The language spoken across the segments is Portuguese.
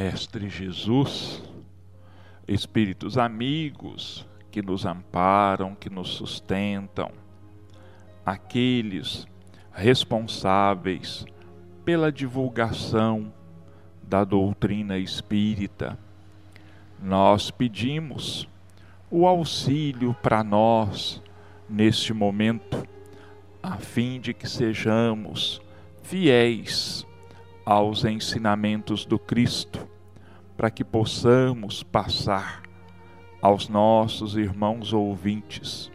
Mestre Jesus, espíritos amigos que nos amparam, que nos sustentam, aqueles responsáveis pela divulgação da doutrina espírita, nós pedimos o auxílio para nós neste momento, a fim de que sejamos fiéis aos ensinamentos do Cristo, para que possamos passar aos nossos irmãos ouvintes,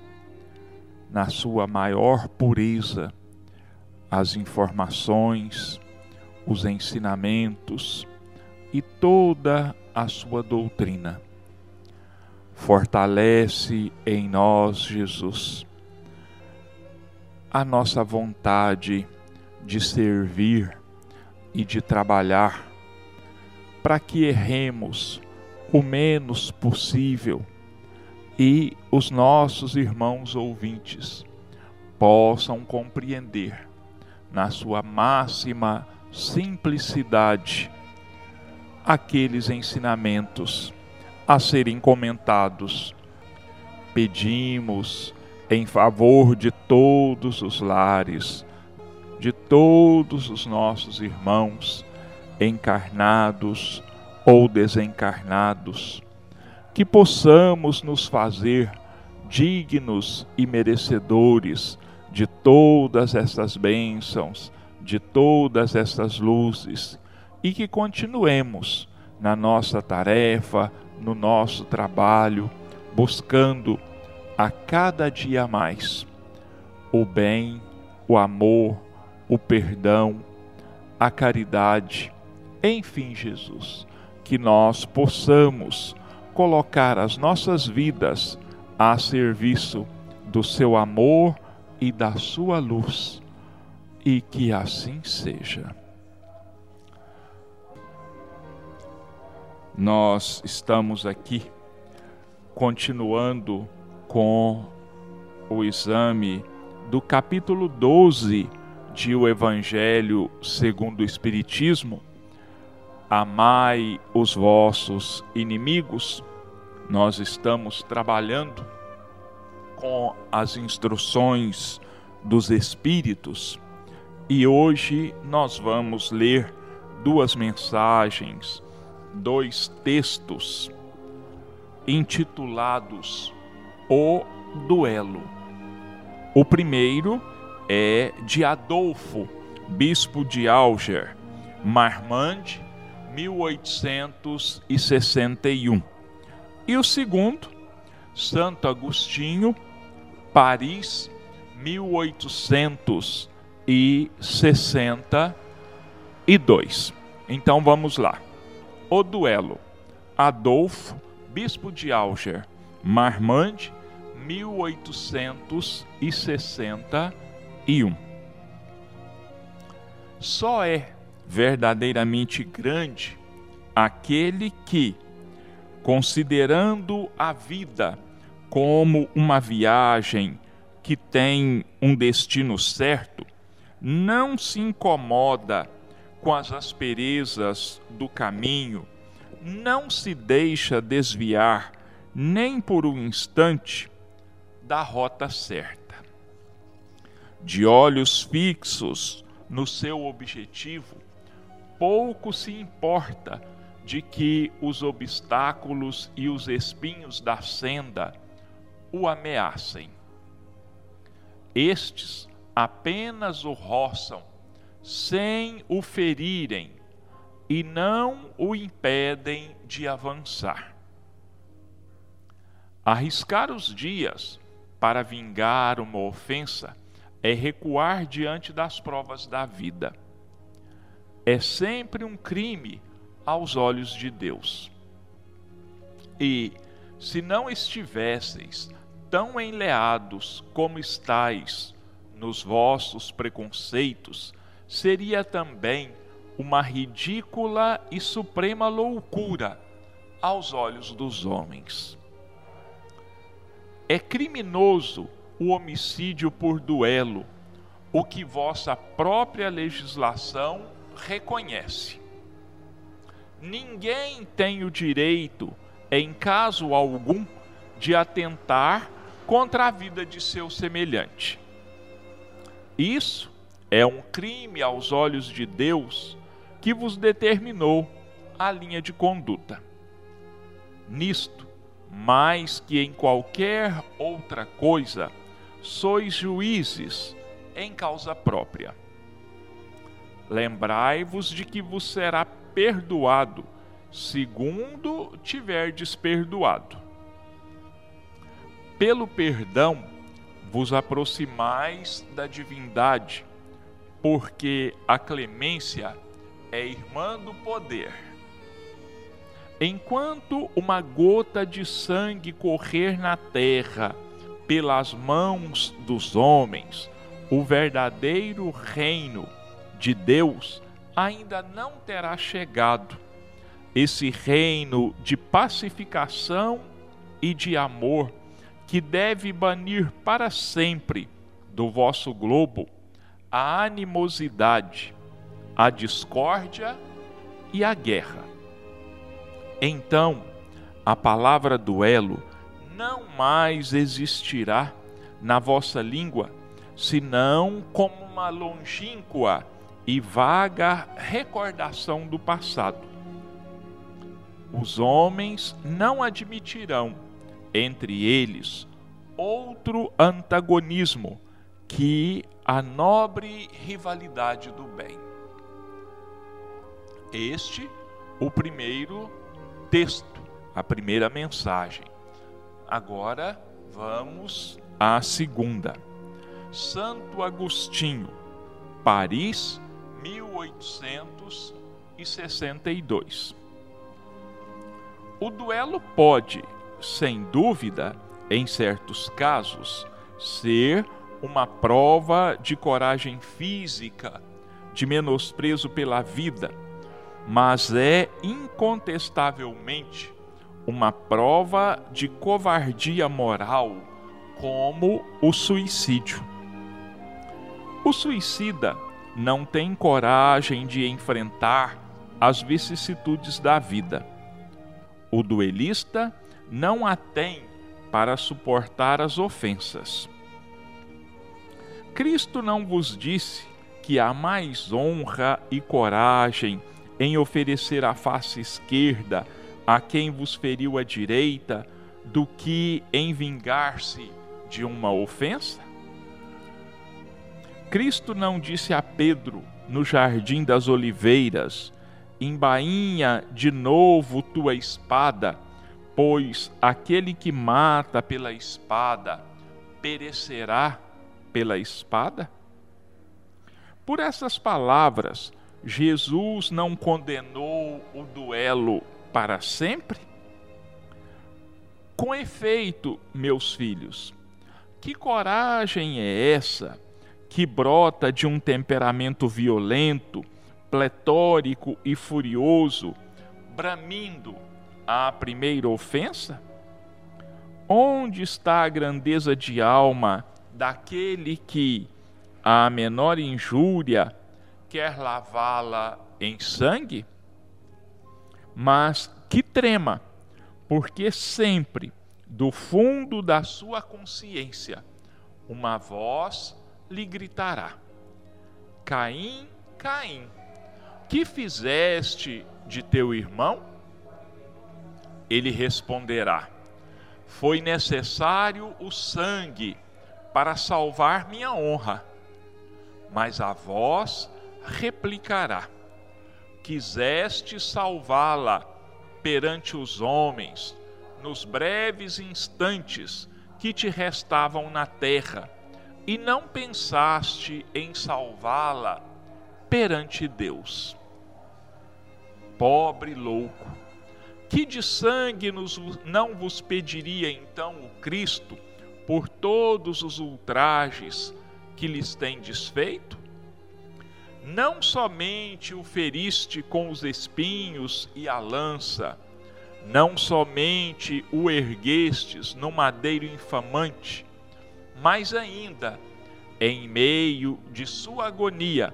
na sua maior pureza, as informações, os ensinamentos e toda a sua doutrina. Fortalece em nós, Jesus, a nossa vontade de servir e de trabalhar para que erremos o menos possível e os nossos irmãos ouvintes possam compreender na sua máxima simplicidade aqueles ensinamentos a serem comentados. Pedimos em favor de todos os lares de todos os nossos irmãos, encarnados ou desencarnados, que possamos nos fazer dignos e merecedores de todas essas bênçãos, de todas essas luzes, e que continuemos na nossa tarefa, no nosso trabalho, buscando a cada dia mais o bem, o amor, o perdão, a caridade, enfim, Jesus, que nós possamos colocar as nossas vidas a serviço do seu amor e da sua luz, e que assim seja. Nós estamos aqui continuando com o exame do capítulo 12 de O Evangelho segundo o Espiritismo, amai os vossos inimigos, nós estamos trabalhando com as instruções dos Espíritos e hoje nós vamos ler duas mensagens, dois textos intitulados O Duelo. O primeiro é de Adolfo, bispo de Alger, Marmande, 1861. E o segundo, Santo Agostinho, Paris, 1862. Então vamos lá. O duelo. Adolfo, bispo de Alger, Marmande, 1861 e um. Só é verdadeiramente grande aquele que, considerando a vida como uma viagem que tem um destino certo, não se incomoda com as asperezas do caminho, não se deixa desviar nem por um instante da rota certa de olhos fixos no seu objetivo, pouco se importa de que os obstáculos e os espinhos da senda o ameacem. Estes apenas o roçam, sem o ferirem, e não o impedem de avançar. Arriscar os dias para vingar uma ofensa é recuar diante das provas da vida. É sempre um crime aos olhos de Deus. E, se não estivesseis tão enleados como estáis nos vossos preconceitos, seria também uma ridícula e suprema loucura aos olhos dos homens. É criminoso o homicídio por duelo, o que vossa própria legislação reconhece. ninguém tem o direito, em caso algum, de atentar contra a vida de seu semelhante. Isso é um crime aos olhos de Deus que vos determinou a linha de conduta. Nisto, mais que em qualquer outra coisa, sois juízes em causa própria. Lembrai-vos de que vos será perdoado, segundo tiverdes perdoado. Pelo perdão vos aproximais da divindade, porque a clemência é irmã do poder. Enquanto uma gota de sangue correr na terra pelas mãos dos homens, o verdadeiro reino de Deus ainda não terá chegado. Esse reino de pacificação e de amor que deve banir para sempre do vosso globo a animosidade, a discórdia e a guerra. Então, a palavra duelo não mais existirá na vossa língua, senão como uma longínqua e vaga recordação do passado. Os homens não admitirão entre eles outro antagonismo que a nobre rivalidade do bem. Este, o primeiro texto, a primeira mensagem. Agora vamos à segunda. Santo Agostinho, Paris, 1862. O duelo pode, sem dúvida, em certos casos, ser uma prova de coragem física, de menosprezo pela vida, mas é incontestavelmente uma prova de covardia moral, como o suicídio. O suicida não tem coragem de enfrentar as vicissitudes da vida. O duelista não a tem para suportar as ofensas. Cristo não vos disse que há mais honra e coragem em oferecer a face esquerda a quem vos feriu a direita do que em vingar-se de uma ofensa? Cristo não disse a Pedro no jardim das oliveiras: Embainha de novo tua espada, pois aquele que mata pela espada perecerá pela espada? Por essas palavras, Jesus não condenou o duelo para sempre? Com efeito, meus filhos, que coragem é essa que brota de um temperamento violento, pletórico e furioso, bramindo à primeira ofensa? Onde está a grandeza de alma daquele que, a menor injúria, quer lavá-la em sangue? Mas que trema, porque sempre, do fundo da sua consciência, uma voz lhe gritará: Caim, Caim, que fizeste de teu irmão? Ele responderá: Foi necessário o sangue para salvar minha honra. Mas a voz replicará: Quiseste salvá-la perante os homens nos breves instantes que te restavam na terra e não pensaste em salvá-la perante Deus. Pobre louco, que de sangue nos, não vos pediria então o Cristo por todos os ultrajes que lhes tem desfeito? Não somente o feriste com os espinhos e a lança, não somente o erguestes no madeiro infamante, mais ainda, em meio de sua agonia,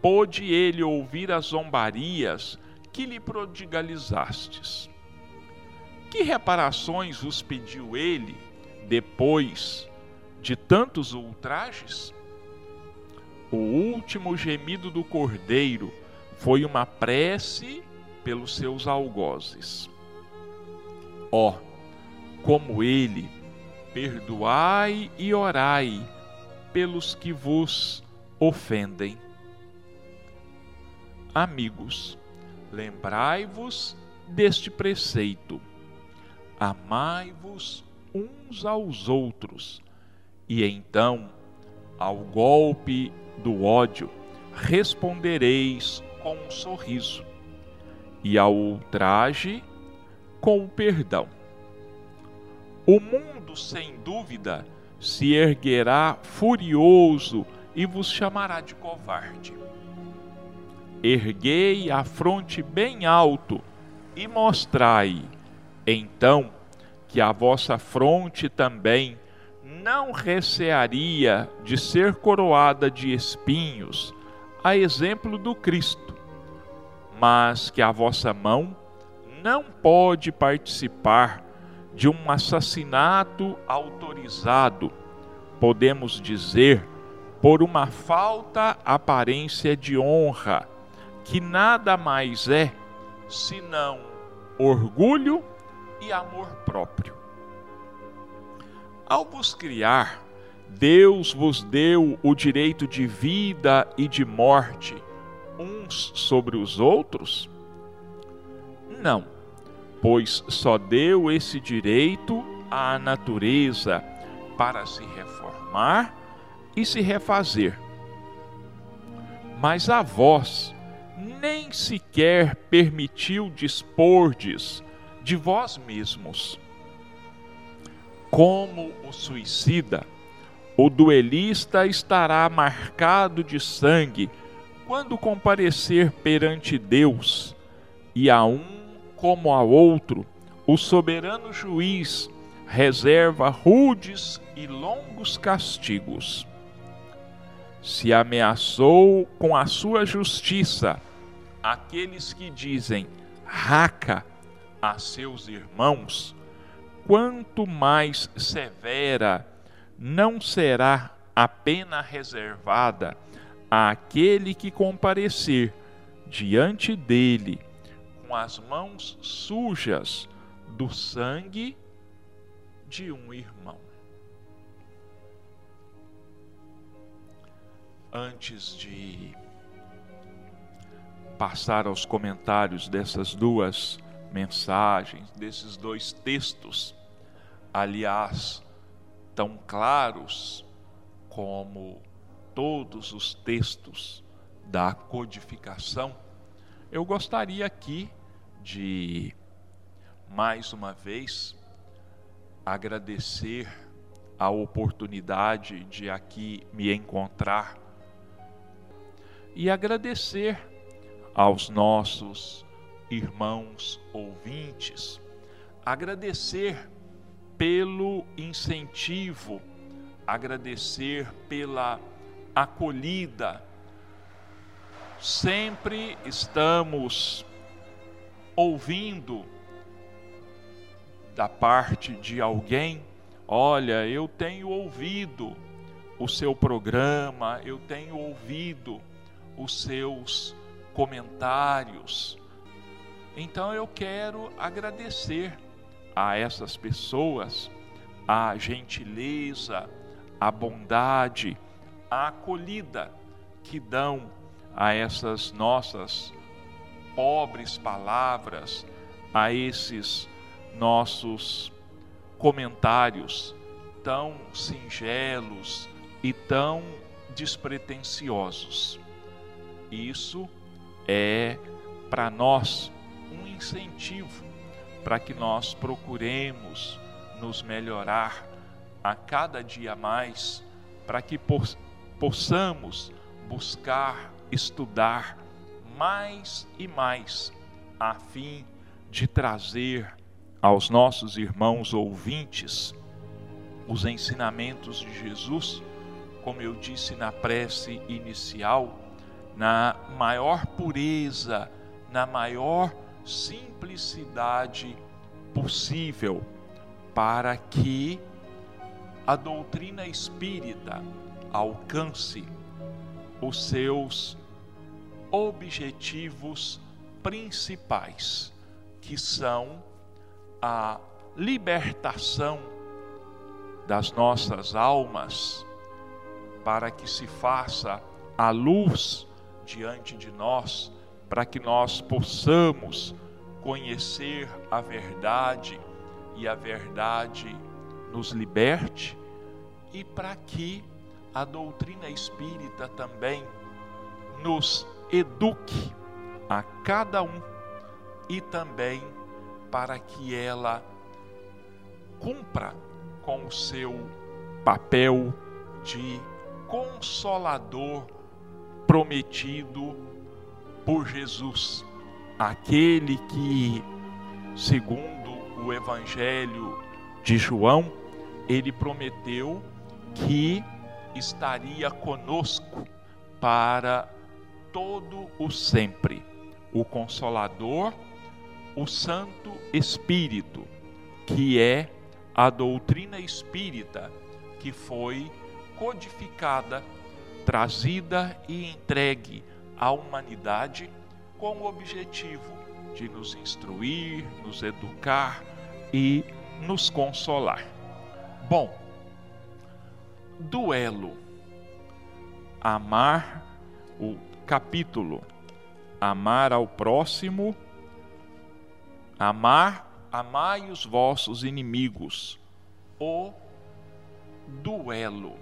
pôde ele ouvir as zombarias que lhe prodigalizastes. Que reparações vos pediu ele depois de tantos ultrajes? O último gemido do cordeiro foi uma prece pelos seus algozes. Ó, oh, como ele, perdoai e orai pelos que vos ofendem. Amigos, lembrai-vos deste preceito: amai-vos uns aos outros, e então, ao golpe do ódio, respondereis com um sorriso, e ao ultraje, com o perdão. O mundo, sem dúvida, se erguerá furioso e vos chamará de covarde. Erguei a fronte bem alto e mostrai, então, que a vossa fronte também não recearia de ser coroada de espinhos, a exemplo do Cristo, mas que a vossa mão não pode participar de um assassinato autorizado, podemos dizer, por uma falta aparência de honra, que nada mais é senão orgulho e amor próprio. Ao vos criar, Deus vos deu o direito de vida e de morte uns sobre os outros? Não, pois só deu esse direito à natureza para se reformar e se refazer. Mas a vós nem sequer permitiu dispordes de vós mesmos. Como o suicida, o duelista estará marcado de sangue quando comparecer perante Deus, e a um como a outro, o soberano juiz reserva rudes e longos castigos. Se ameaçou com a sua justiça aqueles que dizem raca a seus irmãos, quanto mais severa não será a pena reservada àquele que comparecer diante dele com as mãos sujas do sangue de um irmão. antes de passar aos comentários dessas duas mensagens, desses dois textos, aliás, tão claros como todos os textos da codificação, eu gostaria aqui de mais uma vez agradecer a oportunidade de aqui me encontrar e agradecer aos nossos irmãos ouvintes, agradecer pelo incentivo, agradecer pela acolhida. Sempre estamos ouvindo da parte de alguém: olha, eu tenho ouvido o seu programa, eu tenho ouvido os seus comentários. Então eu quero agradecer a essas pessoas a gentileza, a bondade, a acolhida que dão a essas nossas pobres palavras, a esses nossos comentários tão singelos e tão despretensiosos. Isso é para nós um incentivo para que nós procuremos nos melhorar a cada dia mais, para que possamos buscar estudar mais e mais, a fim de trazer aos nossos irmãos ouvintes os ensinamentos de Jesus, como eu disse na prece inicial na maior pureza na maior simplicidade possível, para que a doutrina espírita alcance os seus objetivos principais, que são a libertação das nossas almas, para que se faça a luz diante de nós, para que nós possamos conhecer a verdade e a verdade nos liberte, e para que a doutrina espírita também nos eduque a cada um e também para que ela cumpra com o seu papel de consolador prometido por Jesus, aquele que, segundo o Evangelho de João, ele prometeu que estaria conosco para todo o sempre. O Consolador, o Santo Espírito, que é a doutrina espírita que foi codificada, trazida e entregue à humanidade com o objetivo de nos instruir, nos educar e nos consolar. Bom, duelo. Amar, o capítulo. Amar ao próximo. Amar, amai os vossos inimigos. O duelo.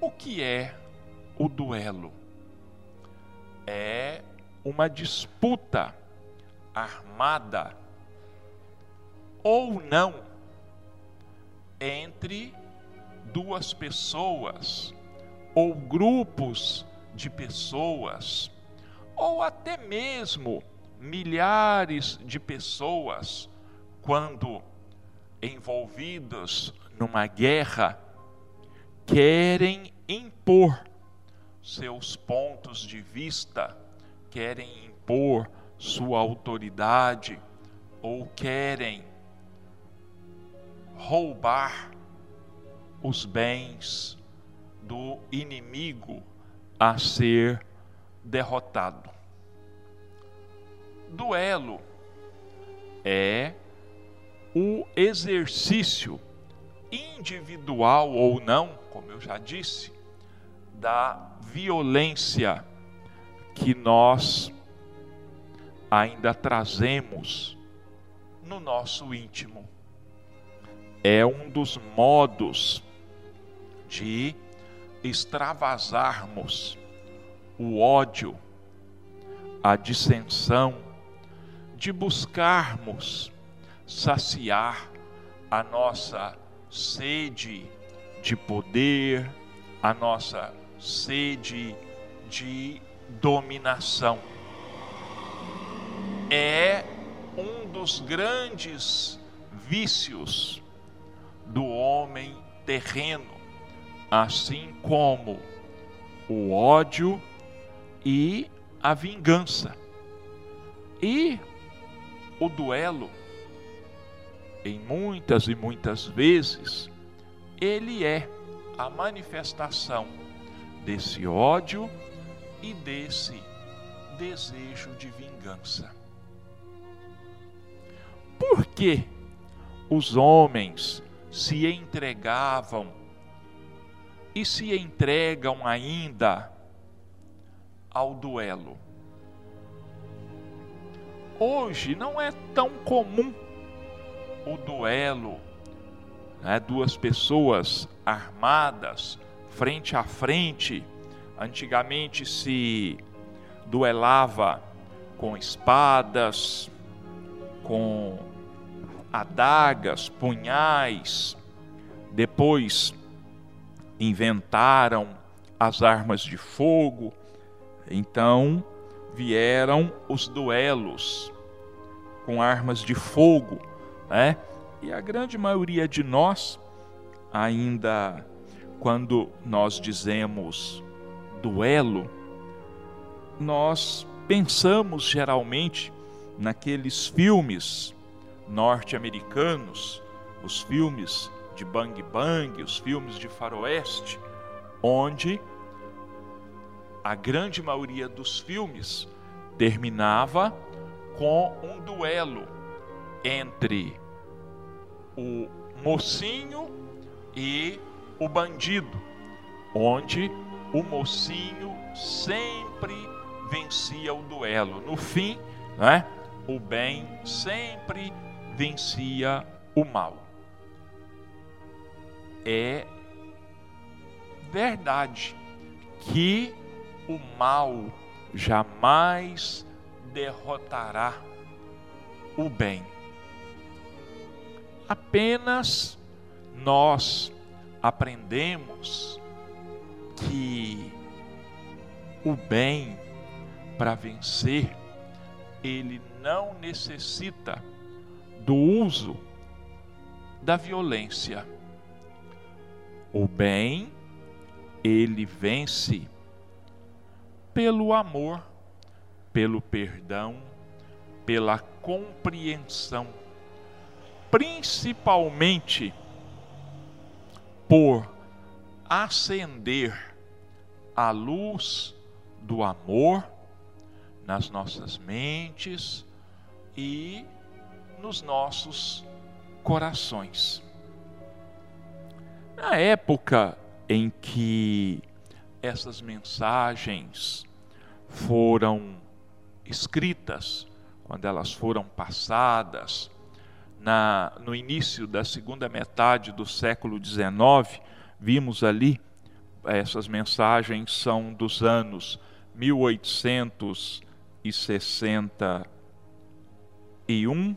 O que é o duelo? É uma disputa armada ou não entre duas pessoas ou grupos de pessoas ou até mesmo milhares de pessoas quando envolvidos numa guerra querem impor seus pontos de vista, querem impor sua autoridade ou querem roubar os bens do inimigo a ser derrotado. Duelo é o exercício individual ou não, como eu já disse, da violência que nós ainda trazemos no nosso íntimo. É um dos modos de extravasarmos o ódio, a dissensão, de buscarmos saciar a nossa sede de poder, a nossa sede de dominação. É um dos grandes vícios do homem terreno, assim como o ódio e a vingança. E o duelo, em muitas e muitas vezes, ele é a manifestação desse ódio e desse desejo de vingança. Por que os homens se entregavam e se entregam ainda ao duelo. Hoje não é tão comum o duelo, né? duas pessoas armadas frente a frente. Antigamente se duelava com espadas, com adagas, punhais. Depois inventaram as armas de fogo. Então vieram os duelos com armas de fogo, né? E a grande maioria de nós ainda quando nós dizemos duelo, nós pensamos geralmente naqueles filmes norte-americanos, os filmes de Bang Bang, os filmes de faroeste, onde a grande maioria dos filmes terminava com um duelo entre o mocinho e o bandido, onde o mocinho sempre vencia o duelo. No fim, né, o bem sempre vencia o mal. É verdade que o mal jamais derrotará o bem. Apenas nós aprendemos que o bem para vencer ele não necessita do uso da violência. O bem ele vence pelo amor, pelo perdão, pela compreensão, principalmente por acender a luz do amor nas nossas mentes e nos nossos corações. Na época em que essas mensagens foram escritas, quando elas foram passadas, na, no início da segunda metade do século XIX, vimos ali, essas mensagens são dos anos 1861,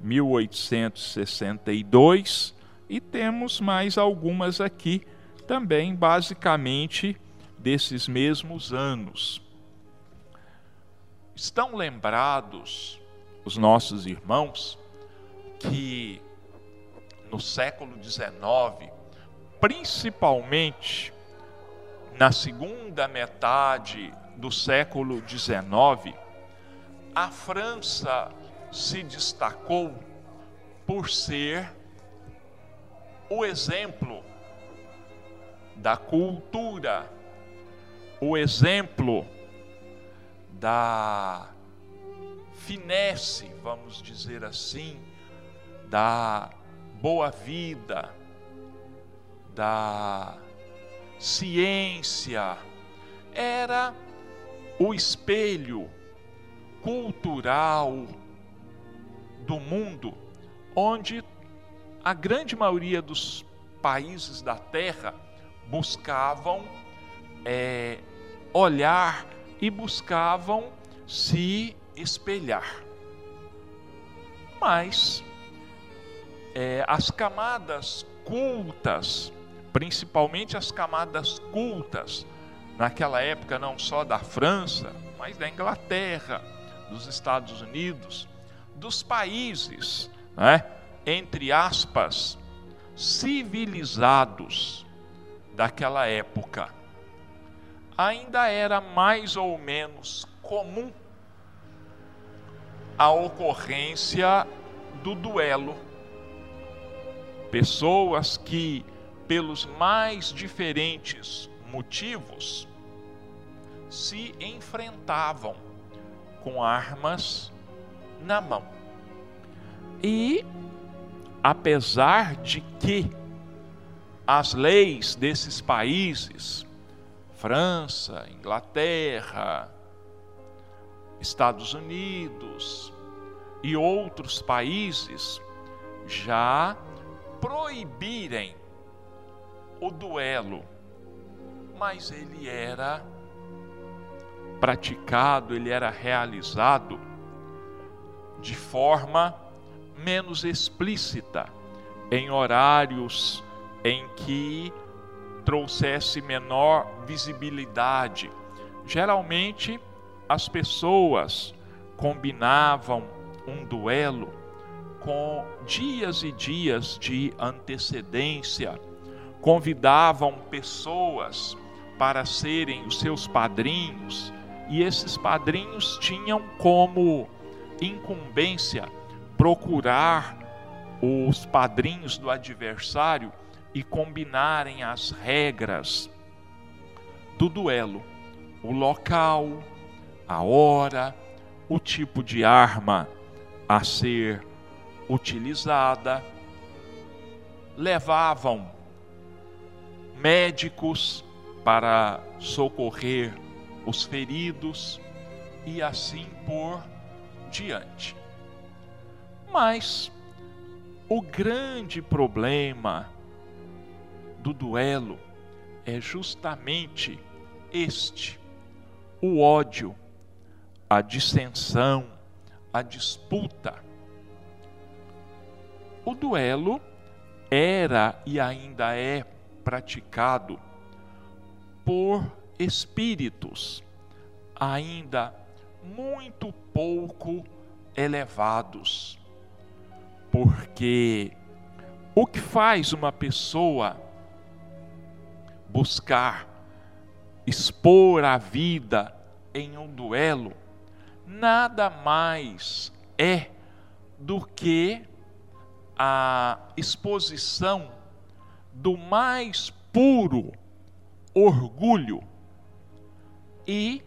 1862 e temos mais algumas aqui também, basicamente desses mesmos anos. Estão lembrados os nossos irmãos que no século XIX, principalmente na segunda metade do século XIX, a França se destacou por ser o exemplo da cultura, o exemplo da finesse, vamos dizer assim, da boa vida, da ciência, era o espelho cultural do mundo, onde a grande maioria dos países da Terra buscavam é, olhar e buscavam se espelhar. Mas é, as camadas cultas, principalmente as camadas cultas, naquela época não só da França, mas da Inglaterra, dos Estados Unidos, dos países, né, entre aspas, civilizados daquela época, ainda era mais ou menos comum a ocorrência do duelo. Pessoas que, pelos mais diferentes motivos, se enfrentavam com armas na mão. E, apesar de que as leis desses países, França, Inglaterra, Estados Unidos e outros países já proibirem o duelo, mas ele era praticado, ele era realizado de forma menos explícita, em horários em que trouxesse menor visibilidade. Geralmente, as pessoas combinavam um duelo com dias e dias de antecedência, convidavam pessoas para serem os seus padrinhos E esses padrinhos tinham como incumbência procurar os padrinhos do adversário e combinarem as regras do duelo, o local, a hora, o tipo de arma a ser utilizada. Levavam médicos para socorrer os feridos e assim por diante. Mas o grande problema do duelo é justamente este: o ódio, a dissensão, a disputa. O duelo era e ainda é praticado por espíritos ainda muito pouco elevados. Porque o que faz uma pessoa buscar expor a vida em um duelo nada mais é do que a exposição do mais puro orgulho e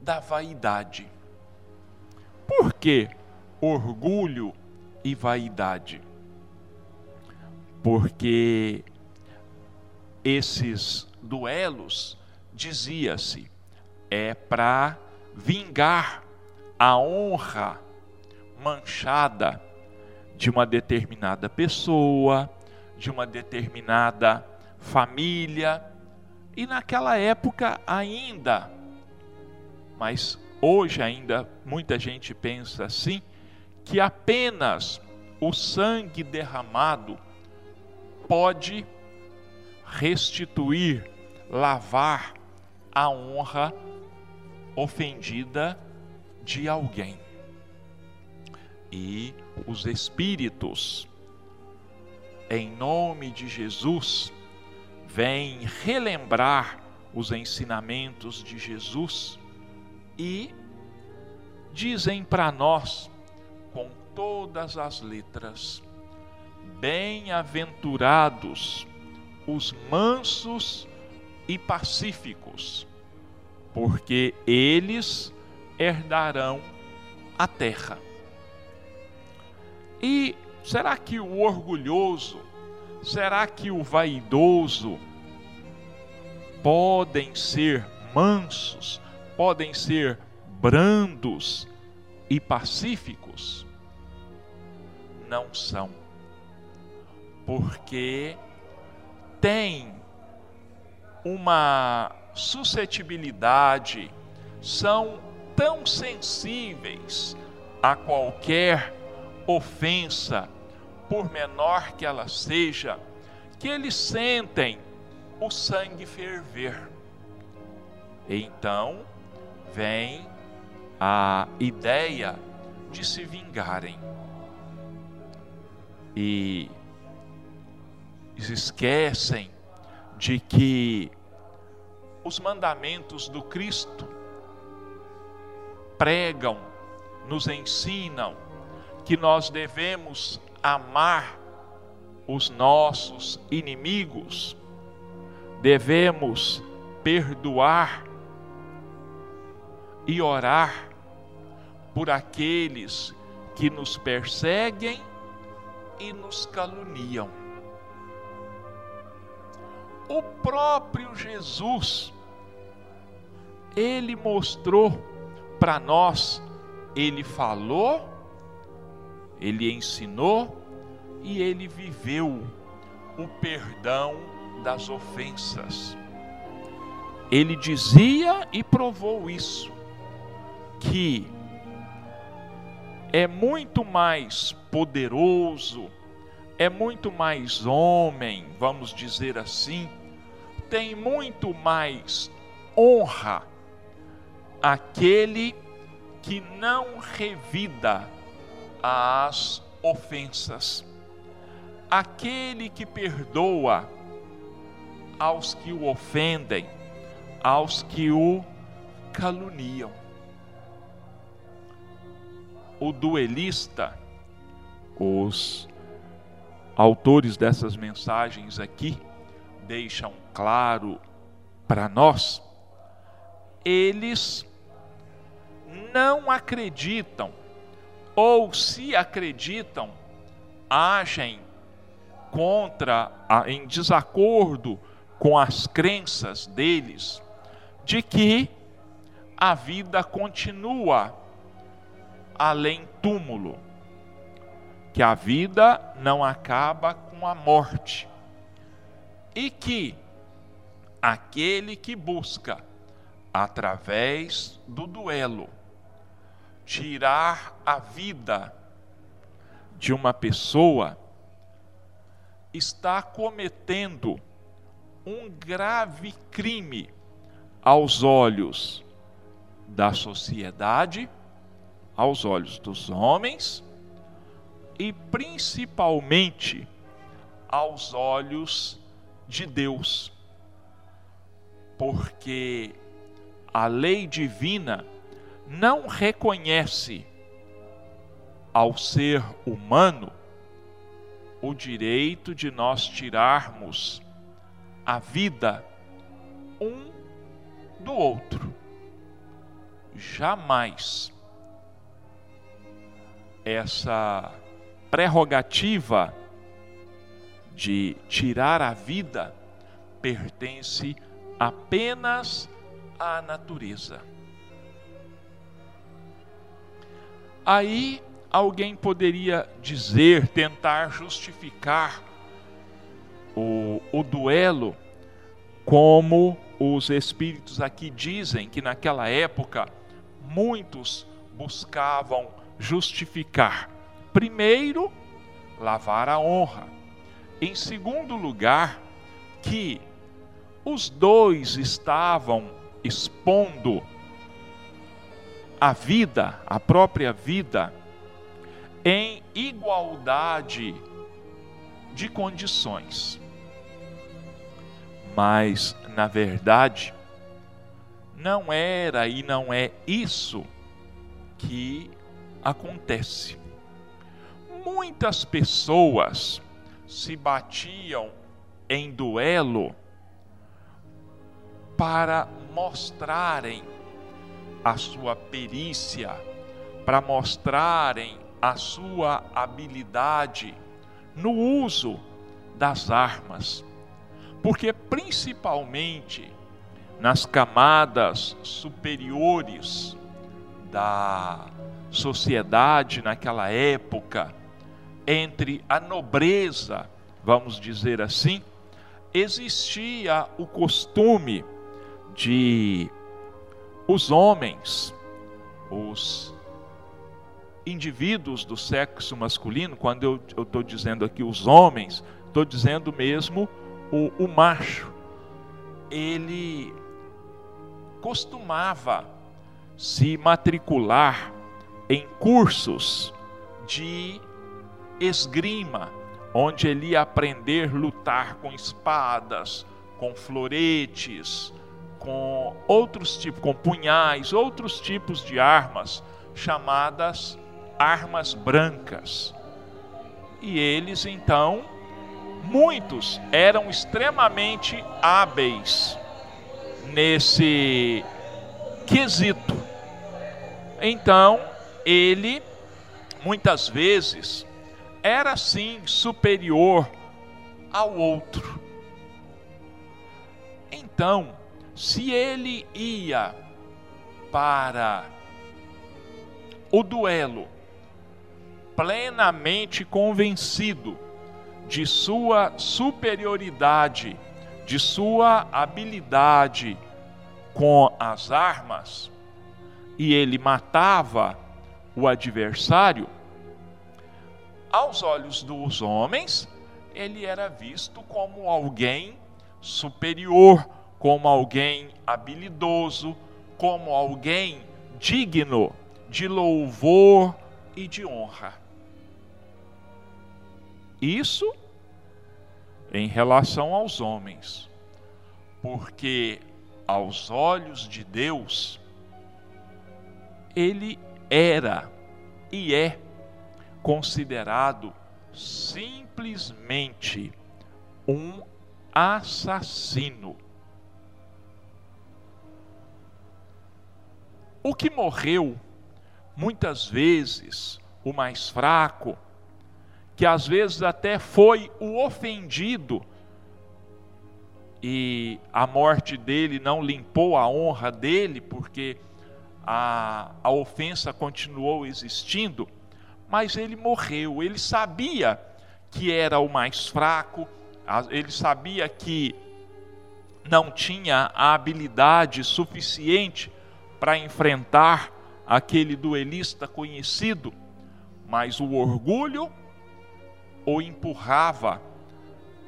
da vaidade. Por que orgulho e vaidade? Porque esses duelos, dizia-se, é para vingar a honra manchada de uma determinada pessoa, de uma determinada família, e naquela época ainda, mas hoje ainda muita gente pensa assim, que apenas o sangue derramado pode restituir, lavar a honra ofendida de alguém. E os espíritos, em nome de Jesus, vêm relembrar os ensinamentos de Jesus e dizem para nós, com todas as letras, bem-aventurados os mansos e pacíficos, porque eles herdarão a terra. E será que o orgulhoso, será que o vaidoso podem ser mansos, podem ser brandos e pacíficos? Não são, porque têm uma suscetibilidade, são tão sensíveis a qualquer ofensa, por menor que ela seja, que eles sentem o sangue ferver. Então vem a ideia de se vingarem. E esquecem de que os mandamentos do Cristo pregam, nos ensinam que nós devemos amar os nossos inimigos, devemos perdoar e orar por aqueles que nos perseguem e nos caluniam. O próprio Jesus, ele mostrou para nós, ele falou, ele ensinou e ele viveu o perdão das ofensas. Ele dizia e provou isso, que é muito mais poderoso, é muito mais homem, vamos dizer assim, tem muito mais honra aquele que não revida as ofensas, aquele que perdoa aos que o ofendem, aos que o caluniam. O duelista, os autores dessas mensagens aqui deixam claro para nós, eles não acreditam, ou se acreditam, agem contra, em desacordo com as crenças deles, de que a vida continua além túmulo, que a vida não acaba com a morte, e que aquele que busca, através do duelo, tirar a vida de uma pessoa, está cometendo um grave crime aos olhos da sociedade, aos olhos dos homens e principalmente aos olhos de Deus. Porque a lei divina não reconhece ao ser humano o direito de nós tirarmos a vida um do outro. Jamais essa prerrogativa de tirar a vida pertence apenas à natureza. Aí alguém poderia dizer, tentar justificar o, o duelo, como os espíritos aqui dizem que naquela época muitos buscavam justificar. Primeiro, lavar a honra. Em segundo lugar, que os dois estavam expondo a vida, a própria vida, em igualdade de condições. Mas, na verdade, não era e não é isso que acontece. Muitas pessoas se batiam em duelo para mostrarem a sua perícia, para mostrarem a sua habilidade no uso das armas. Porque, principalmente nas camadas superiores da sociedade naquela época, entre a nobreza, vamos dizer assim, existia o costume de os homens, os indivíduos do sexo masculino, quando eu estou dizendo aqui os homens, estou dizendo mesmo o, o macho, ele costumava se matricular em cursos de esgrima, onde ele ia aprender a lutar com espadas, com floretes, com outros tipos, com punhais, outros tipos de armas chamadas armas brancas. E eles então, muitos eram extremamente hábeis nesse quesito. Então, ele muitas vezes era sim superior ao outro. Então, se ele ia para o duelo plenamente convencido de sua superioridade, de sua habilidade com as armas, e ele matava o adversário, aos olhos dos homens, ele era visto como alguém superior como alguém habilidoso, como alguém digno de louvor e de honra. Isso em relação aos homens, porque aos olhos de Deus, ele era e é considerado simplesmente um assassino. O que morreu, muitas vezes, o mais fraco, que às vezes até foi o ofendido, e a morte dele não limpou a honra dele, porque a, a ofensa continuou existindo, mas ele morreu. Ele sabia que era o mais fraco, ele sabia que não tinha a habilidade suficiente para enfrentar aquele duelista conhecido, mas o orgulho o empurrava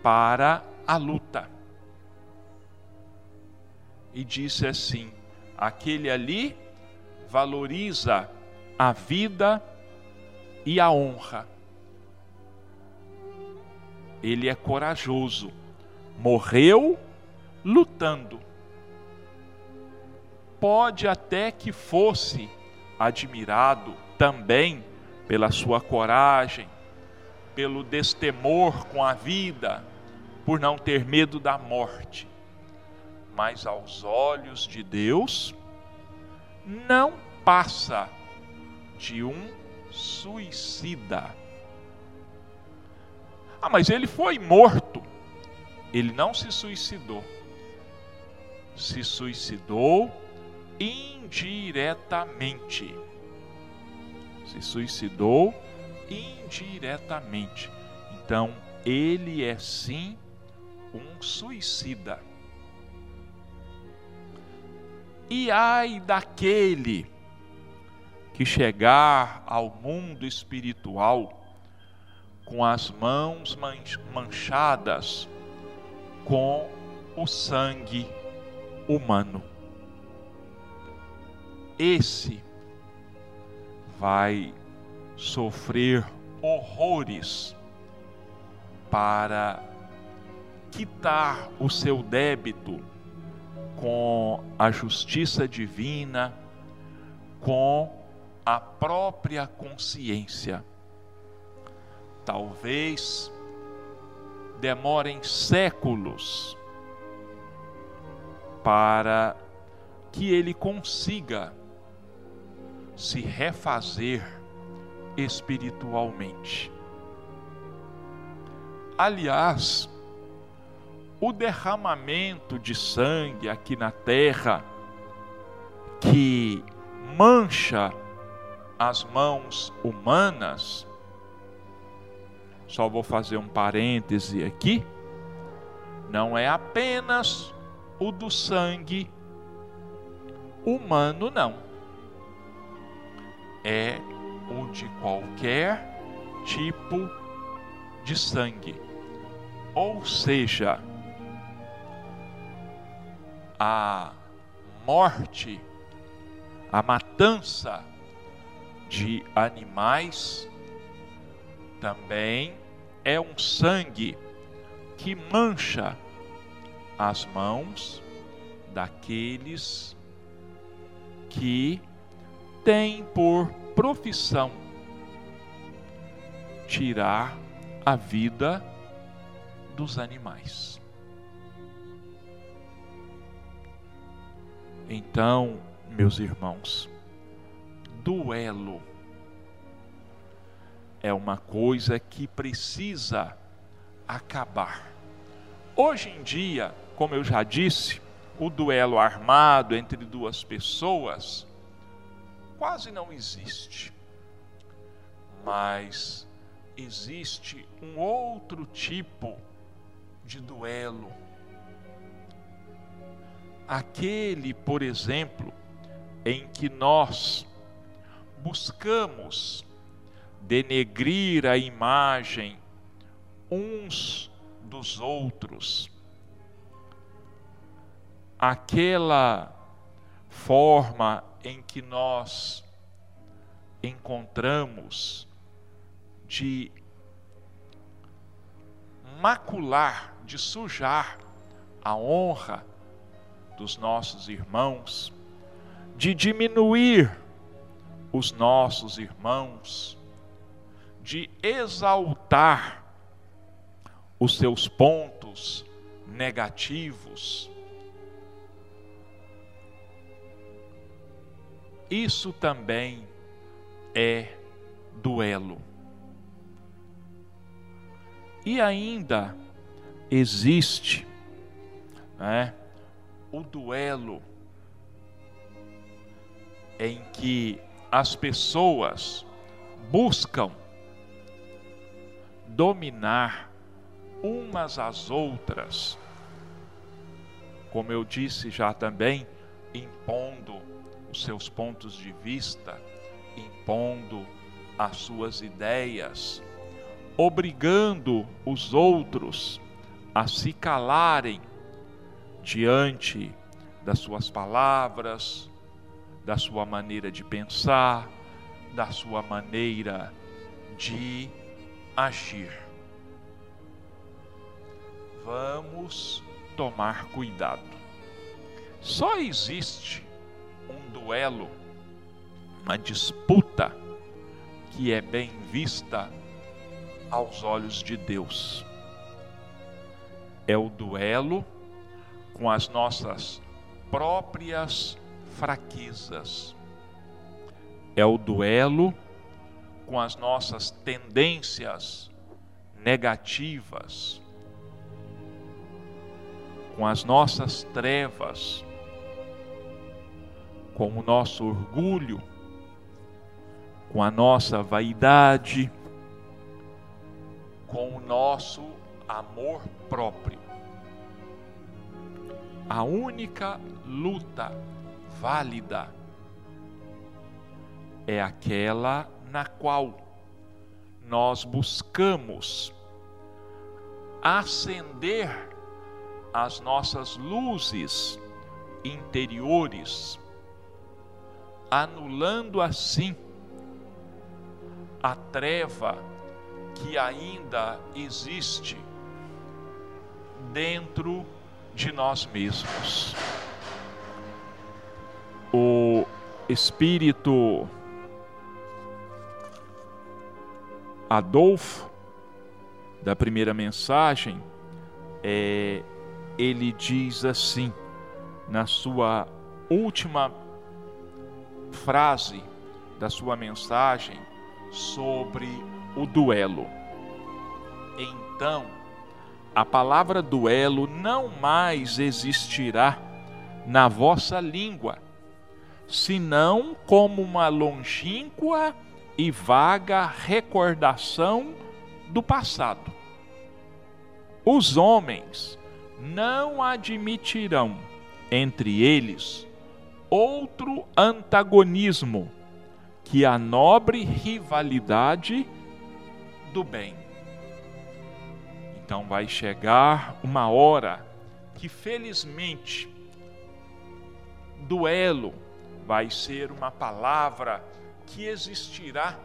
para a luta. E disse assim: aquele ali valoriza a vida e a honra. Ele é corajoso, morreu lutando. Pode até que fosse admirado também pela sua coragem, pelo destemor com a vida, por não ter medo da morte. Mas aos olhos de Deus, não passa de um suicida. Ah, mas ele foi morto. Ele não se suicidou. Se suicidou indiretamente. Se suicidou indiretamente. Então, ele é sim um suicida. E ai daquele que chegar ao mundo espiritual com as mãos manchadas com o sangue humano. Esse vai sofrer horrores para quitar o seu débito com a justiça divina, com a própria consciência. Talvez demorem séculos para que ele consiga se refazer espiritualmente. Aliás, o derramamento de sangue aqui na terra, que mancha as mãos humanas, só vou fazer um parêntese aqui, não é apenas o do sangue humano, não. É o de qualquer tipo de sangue. Ou seja, a morte, a matança de animais também é um sangue que mancha as mãos daqueles que têm por profissão tirar a vida dos animais. Então, meus irmãos, duelo é uma coisa que precisa acabar. Hoje em dia, como eu já disse, o duelo armado entre duas pessoas quase não existe. Mas existe um outro tipo de duelo. Aquele, por exemplo, em que nós buscamos denegrir a imagem uns dos outros, aquela forma em que nós encontramos de macular, de sujar a honra dos nossos irmãos, de diminuir os nossos irmãos, de exaltar os seus pontos negativos. Isso também é duelo. E ainda existe né, o duelo em que as pessoas buscam dominar umas às outras, como eu disse já também, impondo os seus pontos de vista, impondo as suas ideias, obrigando os outros a se calarem diante das suas palavras, da sua maneira de pensar, da sua maneira de agir. Vamos tomar cuidado. Só existe um duelo, uma disputa que é bem vista aos olhos de Deus. É o duelo com as nossas próprias fraquezas. É o duelo com as nossas tendências negativas, com as nossas trevas, com o nosso orgulho, com a nossa vaidade, com o nosso amor próprio. A única luta válida é aquela na qual nós buscamos acender as nossas luzes interiores, anulando assim a treva que ainda existe dentro de nós mesmos. O espírito Adolfo, da primeira mensagem, é, ele diz assim, na sua última frase da sua mensagem sobre o duelo. Então, a palavra duelo não mais existirá na vossa língua senão como uma longínqua e vaga recordação do passado. Os homens não admitirão entre eles outro antagonismo que a nobre rivalidade do bem. Então vai chegar uma hora que felizmente duelo vai ser uma palavra que existirá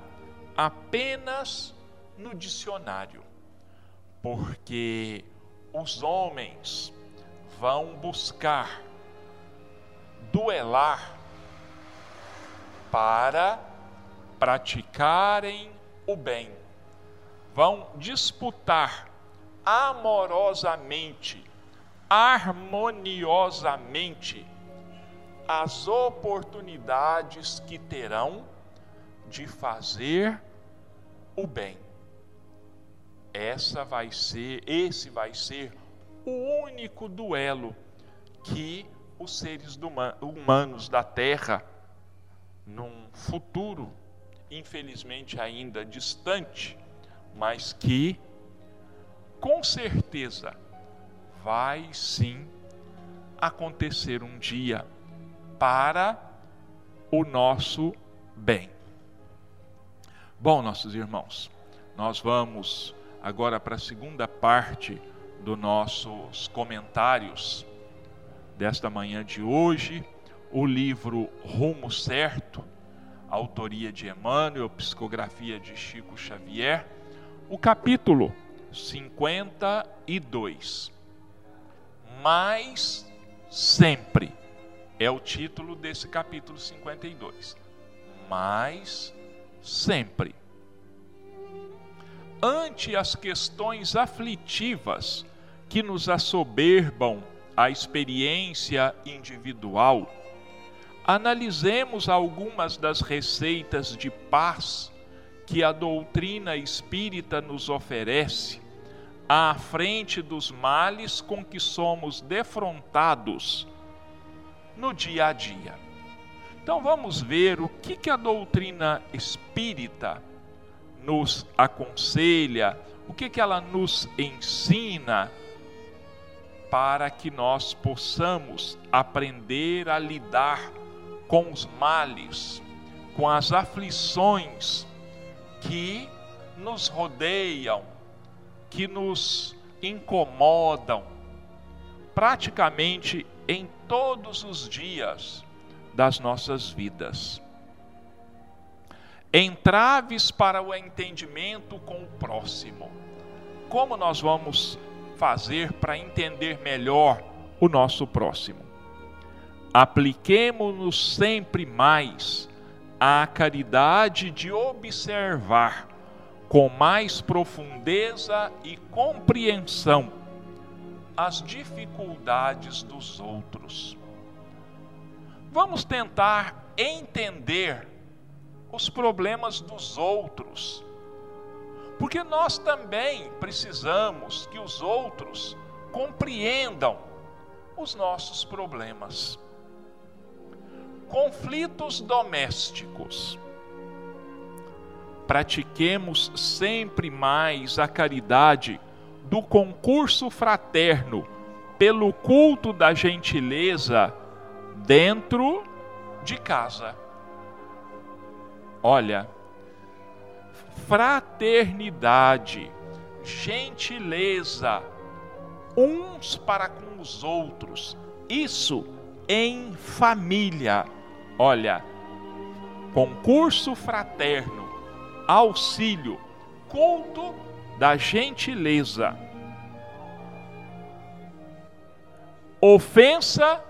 apenas no dicionário, porque os homens vão buscar duelar para praticarem o bem, vão disputar amorosamente, harmoniosamente as oportunidades que terão de fazer o bem. Essa vai ser, esse vai ser o único duelo que os seres humanos da Terra, num futuro, infelizmente ainda distante, mas que com certeza vai sim acontecer um dia para o nosso bem. Bom, nossos irmãos, nós vamos agora para a segunda parte dos nossos comentários desta manhã de hoje, o livro Rumo Certo, autoria de Emmanuel, psicografia de Chico Xavier, o capítulo 52. Mas sempre é o título desse capítulo 52. mas sempre. Ante as questões aflitivas que nos assoberbam a experiência individual, analisemos algumas das receitas de paz que a doutrina espírita nos oferece à frente dos males com que somos defrontados no dia a dia. Então vamos ver o que, que a doutrina espírita nos aconselha, o que, que ela nos ensina para que nós possamos aprender a lidar com os males, com as aflições que nos rodeiam, que nos incomodam praticamente em todos os dias das nossas vidas. Entraves para o entendimento com o próximo. Como nós vamos fazer para entender melhor o nosso próximo? Apliquemos-nos sempre mais à caridade de observar com mais profundeza e compreensão as dificuldades dos outros. Vamos tentar entender os problemas dos outros, porque nós também precisamos que os outros compreendam os nossos problemas. Conflitos domésticos pratiquemos sempre mais a caridade do concurso fraterno pelo culto da gentileza dentro de casa. Olha, fraternidade, gentileza uns para com os outros, isso em família. Olha, concurso fraterno auxílio, culto da gentileza. Ofensa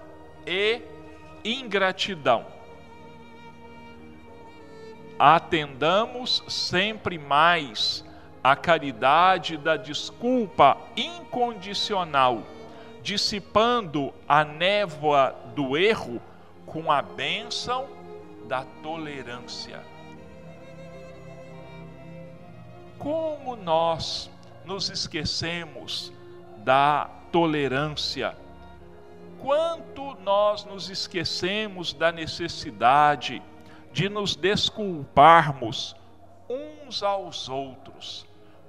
e ingratidão. Atendamos sempre mais a caridade da desculpa incondicional, dissipando a névoa do erro com a bênção da tolerância. Como nós nos esquecemos da tolerância, quanto nós nos esquecemos da necessidade de nos desculparmos uns aos outros.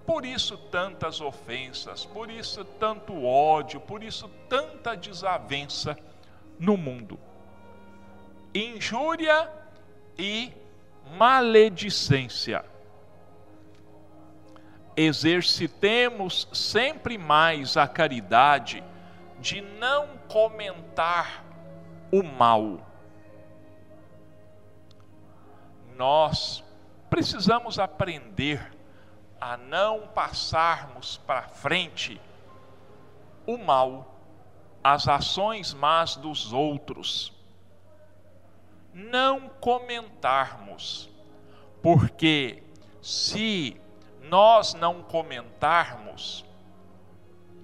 Por isso tantas ofensas, por isso tanto ódio, por isso tanta desavença no mundo. Injúria e maledicência exercitemos sempre mais a caridade de não comentar o mal. Nós precisamos aprender a não passarmos para frente o mal, as ações más dos outros. Não comentarmos, porque se nós não comentarmos,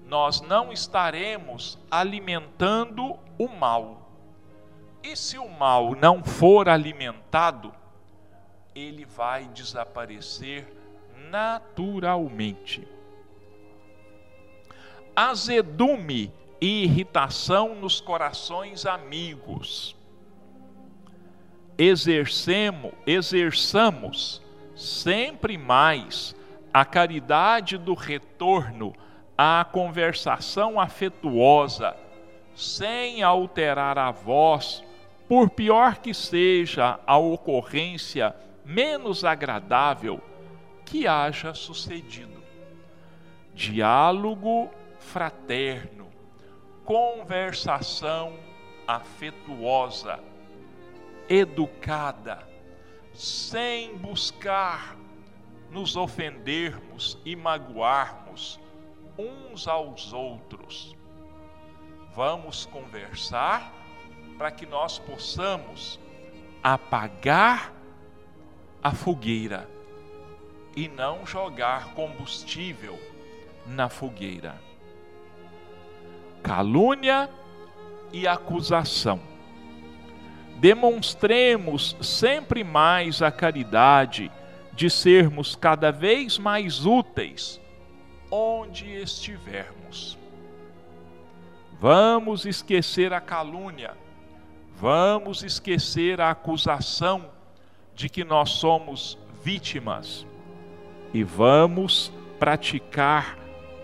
nós não estaremos alimentando o mal. E se o mal não for alimentado, ele vai desaparecer naturalmente. Azedume e irritação nos corações amigos. Exercemos, exerçamos sempre mais a caridade do retorno à conversação afetuosa, sem alterar a voz, por pior que seja a ocorrência menos agradável que haja sucedido. Diálogo fraterno, conversação afetuosa, educada, sem buscar nos ofendermos e magoarmos uns aos outros. Vamos conversar para que nós possamos apagar a fogueira e não jogar combustível na fogueira. Calúnia e acusação. Demonstremos sempre mais a caridade de sermos cada vez mais úteis onde estivermos. Vamos esquecer a calúnia, vamos esquecer a acusação de que nós somos vítimas e vamos praticar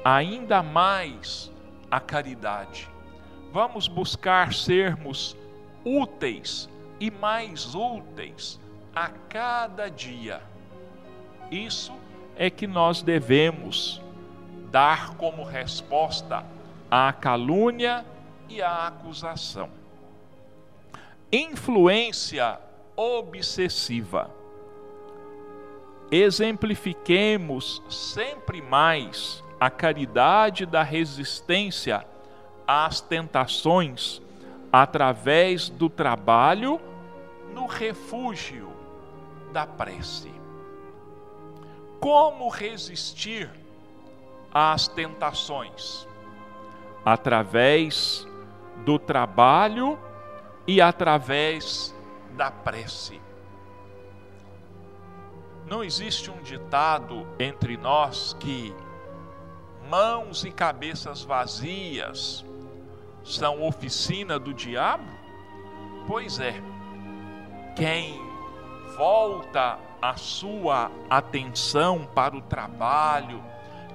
ainda mais a caridade. Vamos buscar sermos úteis e mais úteis a cada dia. Isso é que nós devemos dar como resposta à calúnia e à acusação. Influência obsessiva. Exemplifiquemos sempre mais a caridade da resistência às tentações através do trabalho no refúgio da prece. Como resistir às tentações? Através do trabalho e através da prece. Não existe um ditado entre nós que mãos e cabeças vazias são oficina do diabo? Pois é, quem volta a sua atenção para o trabalho,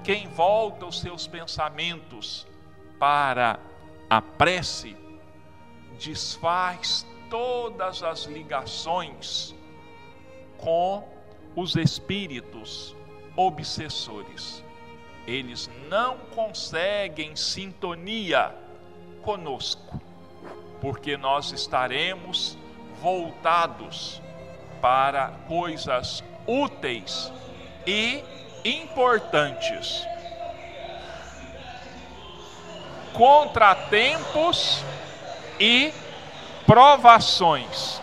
quem volta os seus pensamentos para a prece, desfaz todas as ligações com os espíritos obsessores. Eles não conseguem sintonia conosco, porque nós estaremos voltados para coisas úteis e importantes. Contratempos e provações.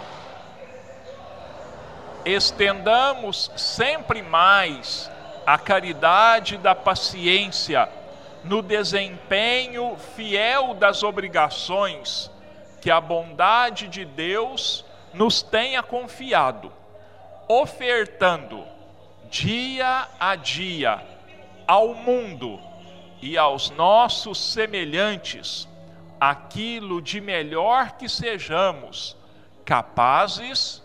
Estendamos sempre mais a caridade da paciência no desempenho fiel das obrigações que a bondade de Deus nos tenha confiado, ofertando dia a dia ao mundo e aos nossos semelhantes aquilo de melhor que sejamos capazes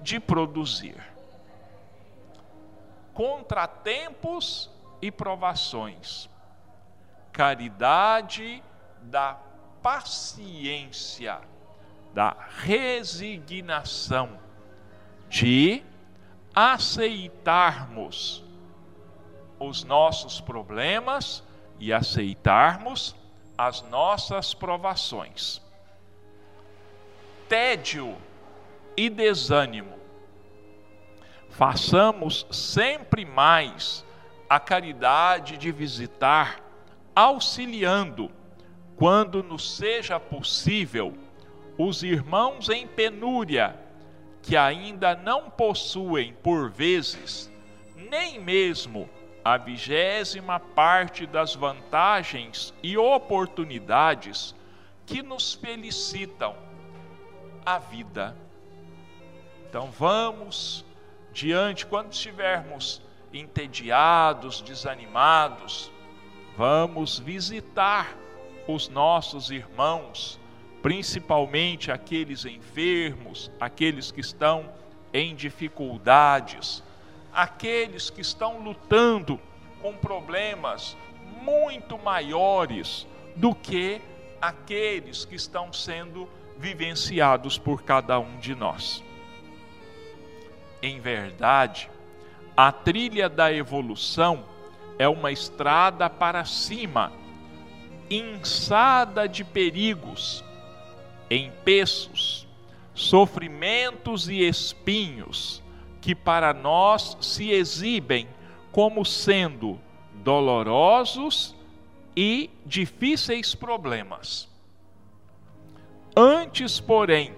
de produzir. Contratempos e provações caridade da paciência, da resignação, de aceitarmos os nossos problemas e aceitarmos as nossas provações. Tédio e desânimo. Façamos sempre mais a caridade de visitar auxiliando, quando nos seja possível, os irmãos em penúria, que ainda não possuem, por vezes, nem mesmo a vigésima parte das vantagens e oportunidades que nos felicitam a vida. Então vamos diante, quando estivermos entediados, desanimados, Vamos visitar os nossos irmãos, principalmente aqueles enfermos, aqueles que estão em dificuldades, aqueles que estão lutando com problemas muito maiores do que aqueles que estão sendo vivenciados por cada um de nós. Em verdade, a trilha da evolução é uma estrada para cima, inçada de perigos, empeços, sofrimentos e espinhos, que para nós se exibem como sendo dolorosos e difíceis problemas. Antes, porém,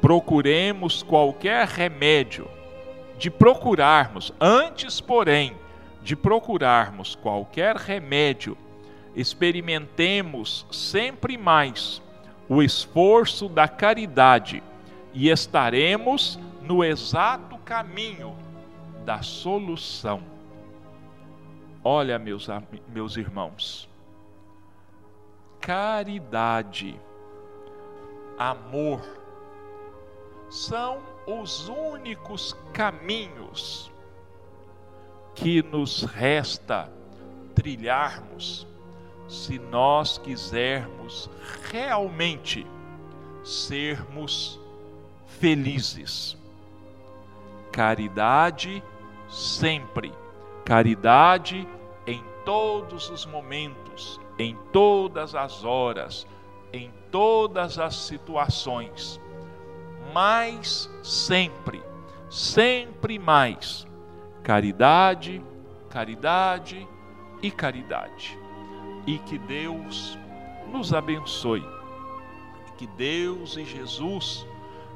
procuremos qualquer remédio de procurarmos, antes, porém, de procurarmos qualquer remédio, experimentemos sempre mais o esforço da caridade e estaremos no exato caminho da solução. Olha, meus, meus irmãos, caridade, amor, são os únicos caminhos que nos resta trilharmos se nós quisermos realmente sermos felizes. Caridade sempre, caridade em todos os momentos, em todas as horas, em todas as situações, mas sempre, sempre mais. Caridade, caridade e caridade. E que Deus nos abençoe. Que Deus e Jesus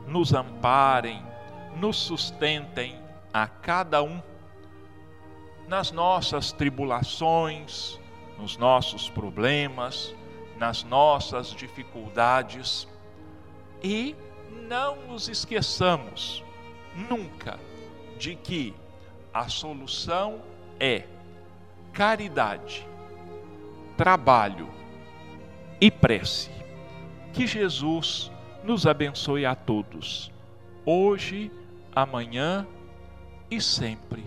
nos amparem, nos sustentem a cada um nas nossas tribulações, nos nossos problemas, nas nossas dificuldades e não nos esqueçamos nunca de que a solução é caridade, trabalho e prece. Que Jesus nos abençoe a todos, hoje, amanhã e sempre,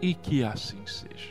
e que assim seja.